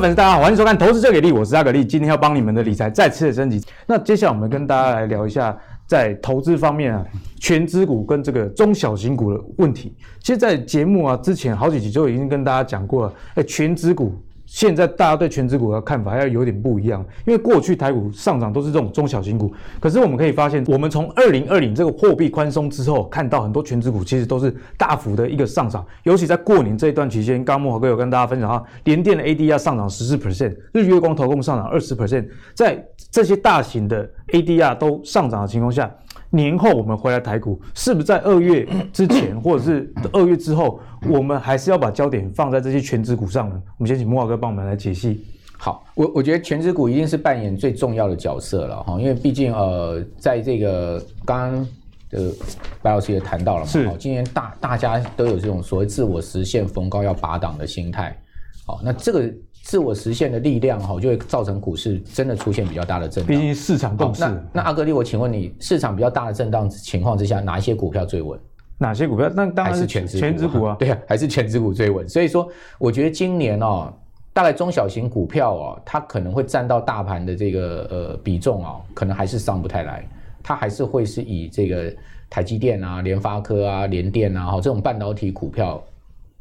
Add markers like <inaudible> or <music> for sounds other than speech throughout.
粉丝，大家好，欢迎收看《投资最给力》，我是阿格力，今天要帮你们的理财再次的升级。那接下来我们跟大家来聊一下，在投资方面啊，全资股跟这个中小型股的问题。其实，在节目啊之前好几集就已经跟大家讲过了，哎，全资股。现在大家对权值股的看法要有点不一样，因为过去台股上涨都是这种中小型股，可是我们可以发现，我们从二零二零这个货币宽松之后，看到很多权值股其实都是大幅的一个上涨，尤其在过年这一段期间，刚慕驊哥有跟大家分享哈，联电的 ADR 上涨十四 percent，日月光投控上涨二十 percent，在这些大型的 ADR 都上涨的情况下。年后我们回来台股，是不是在二月之前，<coughs> 或者是二月之后，我们还是要把焦点放在这些全职股上呢？我们先请慕驊哥帮我们来解析。好，我我觉得全职股一定是扮演最重要的角色了哈，因为毕竟呃，在这个刚刚的白老师也谈到了嘛，是，今年大大家都有这种所谓自我实现逢高要拔档的心态，好，那这个。自我实现的力量哈，就会造成股市真的出现比较大的震荡。毕竟市场共识。那那阿格力，我请问你，市场比较大的震荡情况之下，哪一些股票最稳？哪些股票？那当然是权值权值股啊。对啊，还是权值股最稳。所以说，我觉得今年哦，大概中小型股票哦，它可能会占到大盘的这个呃比重哦，可能还是上不太来。它还是会是以这个台积电啊、联发科啊、联电啊，哈这种半导体股票。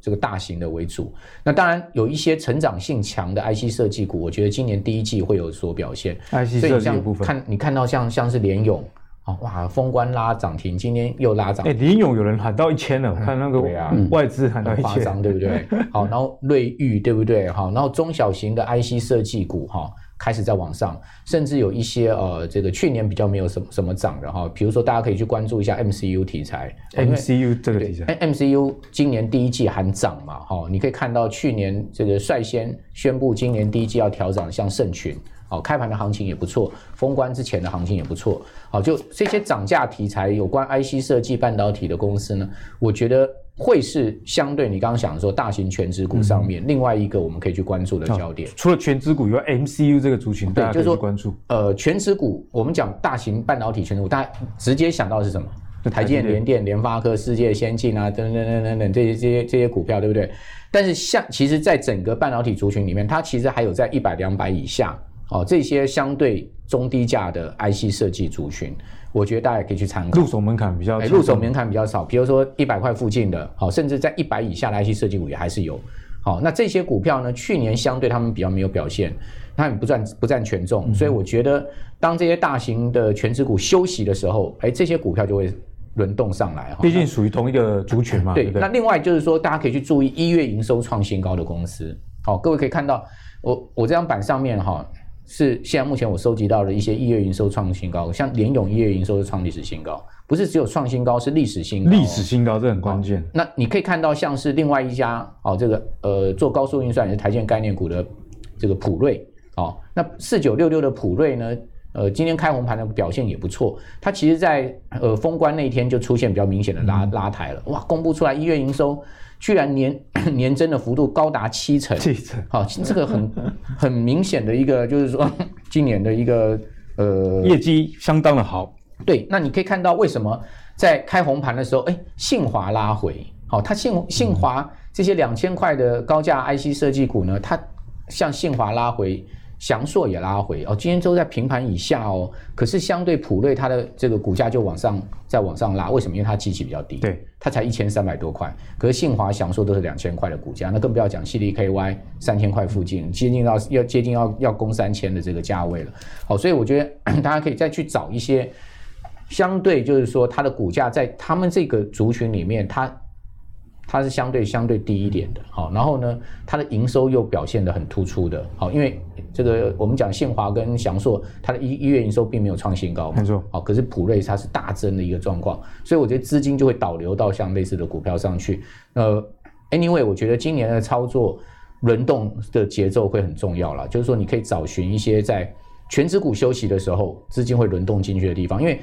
这个大型的为主，那当然有一些成长性强的 IC 设计股，我觉得今年第一季会有所表现。IC 设计部分，看你看到像像是联咏，啊哇，封关拉涨停，今天又拉涨。哎，联咏有人喊到一千了，我看那个外资喊到一千，嗯，对不对？<laughs> 好，然后瑞昱对不对？好，然后中小型的 IC 设计股哈。开始在往上，甚至有一些呃，这个去年比较没有什么什么涨的哈，比如说大家可以去关注一下 MCU 题材，MCU 这个题材，MCU 今年第一季还涨嘛哈，你可以看到去年这个率先宣布今年第一季要调涨，像盛群，哦，开盘的行情也不错，封关之前的行情也不错，好，就这些涨价题材有关 IC 设计半导体的公司呢，我觉得。会是相对你刚刚讲说大型权值股上面、嗯、另外一个我们可以去关注的焦点。除了权值股以外，MCU 这个族群，对，就是说关注。呃，权值股，我们讲大型半导体权值股，大家直接想到是什么？台积电、联电、联发科、世界先进啊，等等等等等这些这些这些股票，对不对？但是像其实，在整个半导体族群里面，它其实还有在一百两百以下哦，这些相对中低价的 IC 设计族群。我觉得大家也可以去参考，入手门槛比较，入手门槛比较少，比如说一百块附近的，好，甚至在一百以下的 IC 设计股也还是有，好，那这些股票呢，去年相对他们比较没有表现，他们不占不占权重，所以我觉得当这些大型的全值股休息的时候，哎，这些股票就会轮动上来，毕竟属于同一个族群嘛。对，那另外就是说，大家可以去注意一月营收创新高的公司，好，各位可以看到我我这张板上面哈。是现在目前我收集到的一些一月营收创新高，像联咏一月营收是创历史新高，不是只有创新高，是历史新高。历史新高这很关键。那你可以看到，像是另外一家哦，这个呃做高速运算也是台建概念股的这个普瑞哦，那四九六六的普瑞呢，呃，今天开红盘的表现也不错，它其实在呃封关那一天就出现比较明显的拉拉抬了，哇，公布出来一月营收。居然年 <coughs> 年增的幅度高达七成，七成，好，这个很 <laughs> 很明显的一个，就是说今年的一个呃业绩相当的好。对，那你可以看到为什么在开红盘的时候，哎，信华拉回，好，它信信华这些两千块的高价 IC 设计股呢，它向信华拉回。祥硕也拉回哦，今天都在平盘以下哦。可是相对普瑞，它的这个股价就往上再往上拉，为什么？因为它基期比较低，对，它才一千三百多块。可是信华、祥硕都是两千块的股价，那更不要讲 C D K Y 三千块附近，接近到要接近要要攻三千的这个价位了。好，所以我觉得 <coughs> 大家可以再去找一些相对，就是说它的股价在他们这个族群里面，它。它是相对相对低一点的，好，然后呢，它的营收又表现得很突出的，好，因为这个我们讲信华跟祥硕，它的一一月营收并没有创新高，没错，好，可是普瑞它是大增的一个状况，所以我觉得资金就会导流到像类似的股票上去。呃，anyway，我觉得今年的操作轮动的节奏会很重要了，就是说你可以找寻一些在全值股休息的时候，资金会轮动进去的地方，因为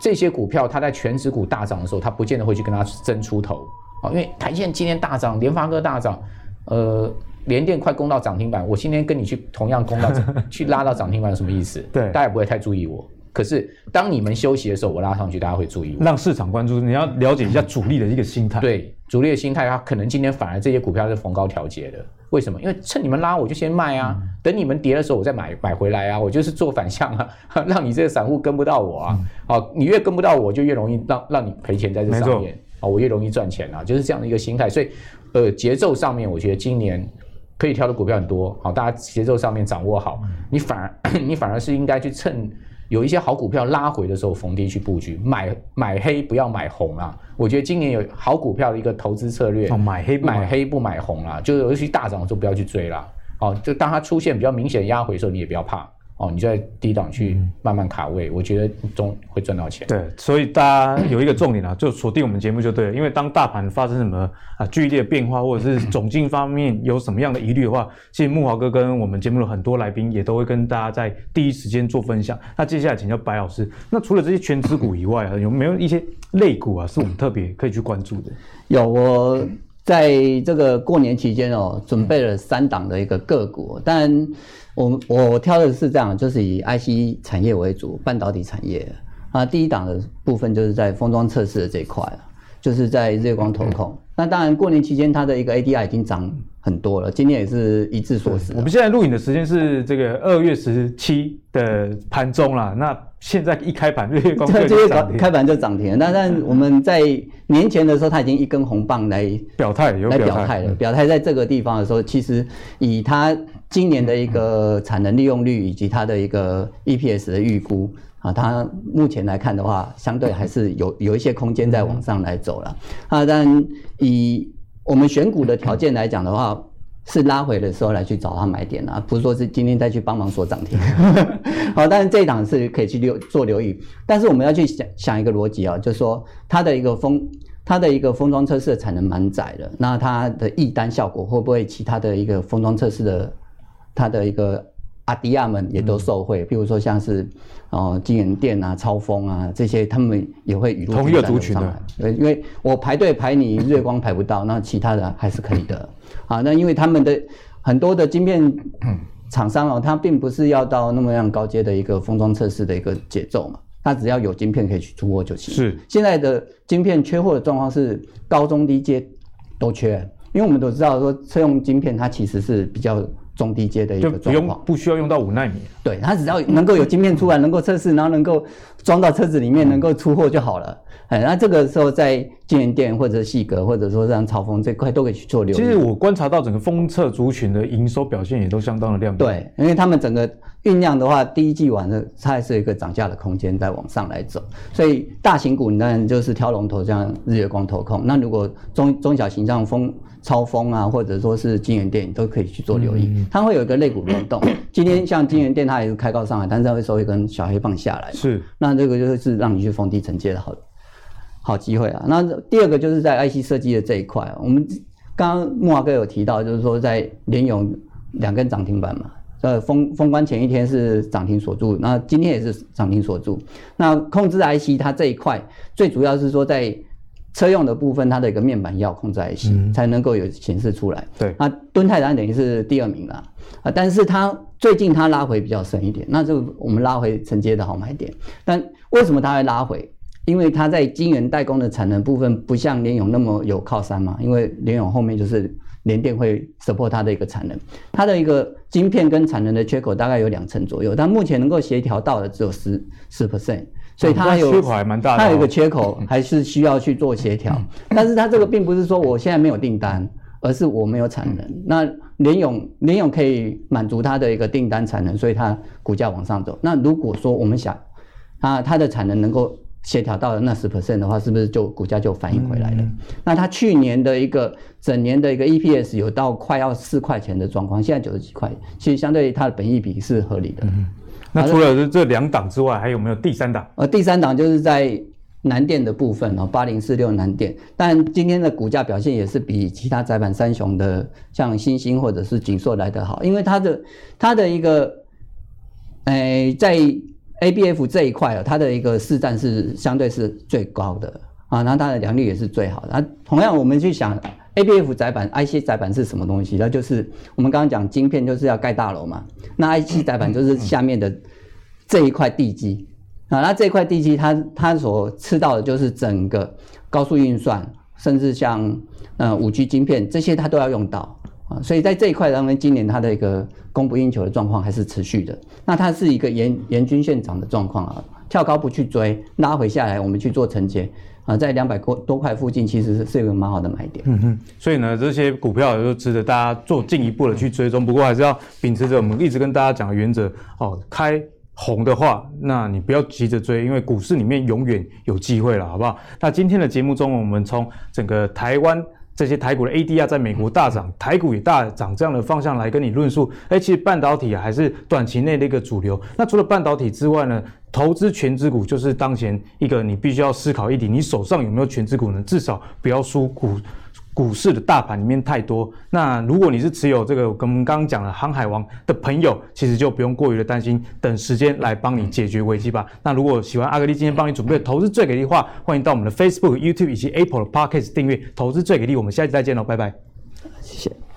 这些股票它在全值股大涨的时候，它不见得会去跟它争出头。因为台积电今天大涨，联发科大涨，呃，联电快攻到涨停板，我今天跟你去同样攻到 <laughs> 去拉到涨停板有什么意思？对，大家也不会太注意我。可是当你们休息的时候，我拉上去，大家会注意我。让市场关注，你要了解一下 <laughs> 主力的一个心态。对，主力的心态，它可能今天反而这些股票是逢高调节的。为什么？因为趁你们拉，我就先卖啊，等你们跌的时候，我再买买回来啊。我就是做反向啊，<laughs> 让你这个散户跟不到我啊。好，你越跟不到我，就越容易让让你赔钱在这上面啊。我越容易赚钱啊，就是这样的一个心态。所以，呃，节奏上面，我觉得今年可以挑的股票很多。好，大家节奏上面掌握好，你反而 <coughs> 你反而是应该去趁。有一些好股票拉回的时候逢低去布局，买买黑不要买红啊！我觉得今年有好股票的一个投资策略，哦、买黑买，买黑不买红啊，就尤其大涨的时候不要去追啦。哦，就当它出现比较明显压回的时候，你也不要怕。哦，你在低档去慢慢卡位，嗯、我觉得总会赚到钱。对，所以大家有一个重点啊，就锁定我们节目就对了。因为当大盘发生什么啊剧烈的变化，或者是总经方面有什么样的疑虑的话，其实木华哥跟我们节目的很多来宾也都会跟大家在第一时间做分享。那接下来请教白老师，那除了这些全值股以外啊，有没有一些类股啊，是我们特别可以去关注的？有，我在这个过年期间哦，准备了三档的一个个股，但。我我挑的是这样，就是以 IC 产业为主，半导体产业啊。第一档的部分就是在封装测试的这一块了，就是在日月光投控。那当然，过年期间它的一个 ADR 已经涨很多了，今天也是一致锁死。我们现在录影的时间是这个二月十七的盘中啦。那现在一开盘，日月光就涨开盘就涨停。那但我们在年前的时候，它已经一根红棒来表态，有来表态了。表态在这个地方的时候，其实以它。今年的一个产能利用率以及它的一个 EPS 的预估啊，它目前来看的话，相对还是有有一些空间在往上来走了啊。但以我们选股的条件来讲的话，是拉回的时候来去找它买点啊，不是说是今天再去帮忙锁涨停。<laughs> 好，但是这一档是可以去留做留意，但是我们要去想想一个逻辑啊，就是说它的一个封它的一个封装测试的产能蛮窄的，那它的易单效果会不会其他的一个封装测试的？它的一个阿迪亚们也都受惠，譬如说像是哦金源店啊、超风啊这些，他们也会雨露均沾的上来。对，因为我排队排你日月光排不到，那其他的还是可以的。啊，那因为他们的很多的晶片厂商哦，它并不是要到那么样高阶的一个封装测试的一个节奏嘛，它只要有晶片可以去出货就行。是，现在的晶片缺货的状况是高中低阶都缺，因为我们都知道说车用晶片它其实是比较。中低阶的一个状况，不用不需要用到五纳米，对，它只要能够有晶片出来，能够测试，然后能够装到车子里面，能够出货就好了。哎，那这个时候在京元电或者细格，或者说像超丰这块都可以去做留意。其实我观察到整个封测族群的营收表现也都相当的亮眼。对，因为他们整个酝酿的话，第一季完了，它还是有一个涨价的空间在往上来走。所以大型股，你当然就是挑龙头，像日月光投控。那如果中中小型像丰超风啊，或者说是金元电，都可以去做留意。嗯、它会有一个肋骨轮动。<coughs> 今天像金源店，它也是开高上来，但是它会收一根小黑棒下来。是，那这个就是让你去逢低承接的好。好机会啊！那第二个就是在 IC 设计的这一块，我们刚刚木华哥有提到，就是说在联咏两根涨停板嘛，呃封封关前一天是涨停锁住，那今天也是涨停锁住。那控制 IC 它这一块最主要是说在车用的部分，它的一个面板要控制 IC、嗯、才能够有显示出来。对，那敦泰当然等于是第二名了啊，但是它最近它拉回比较深一点，那就我们拉回承接的好买点。但为什么它会拉回？因为它在晶圆代工的产能部分不像联咏那么有靠山嘛，因为联咏后面就是联电会 support 它的一个产能，它的一个晶片跟产能的缺口大概有两成左右，但目前能够协调到的只有十十 percent，所以它有、嗯、缺口还蛮大的、哦，它有一个缺口还是需要去做协调，但是它这个并不是说我现在没有订单，而是我没有产能。那联勇联勇可以满足它的一个订单产能，所以它股价往上走。那如果说我们想它它的产能能够协调到了那十 percent 的话，是不是就股价就反应回来了？嗯、那它去年的一个整年的一个 EPS 有到快要四块钱的状况，现在九十几块，其实相对于它的本益比是合理的。嗯、那除了这两档之外，还有没有第三档？呃，第三档就是在南电的部分哦，八零四六南电，但今天的股价表现也是比其他窄板三雄的像新兴或者是景硕来得好，因为它的它的一个，哎、呃，在 A B F 这一块啊，它的一个市占是相对是最高的啊，然后它的良率也是最好的。那同样，我们去想 A B F 载板、I C 载板是什么东西？那就是我们刚刚讲晶片就是要盖大楼嘛，那 I C 载板就是下面的这一块地基啊，那这块地基它它所吃到的就是整个高速运算，甚至像呃五 G 晶片这些它都要用到。啊，所以在这一块当中，今年它的一个供不应求的状况还是持续的。那它是一个沿沿均线涨的状况啊，跳高不去追，拉回下来我们去做承接啊，在两百多多块附近其实是是一个蛮好的买点。嗯哼，所以呢，这些股票也就值得大家做进一步的去追踪。不过还是要秉持着我们一直跟大家讲的原则哦，开。红的话，那你不要急着追，因为股市里面永远有机会了，好不好？那今天的节目中，我们从整个台湾这些台股的 ADR 在美国大涨，台股也大涨这样的方向来跟你论述。哎，其实半导体啊还是短期内的一个主流。那除了半导体之外呢，投资全资股就是当前一个你必须要思考一点，你手上有没有全资股呢？至少不要输股。股市的大盘里面太多，那如果你是持有这个跟我们刚刚讲的航海王的朋友，其实就不用过于的担心，等时间来帮你解决危机吧。那如果喜欢阿格力今天帮你准备的投资最给力的话，欢迎到我们的 Facebook、YouTube 以及 Apple 的 Podcast 订阅投资最给力。我们下期再见喽，拜拜。谢谢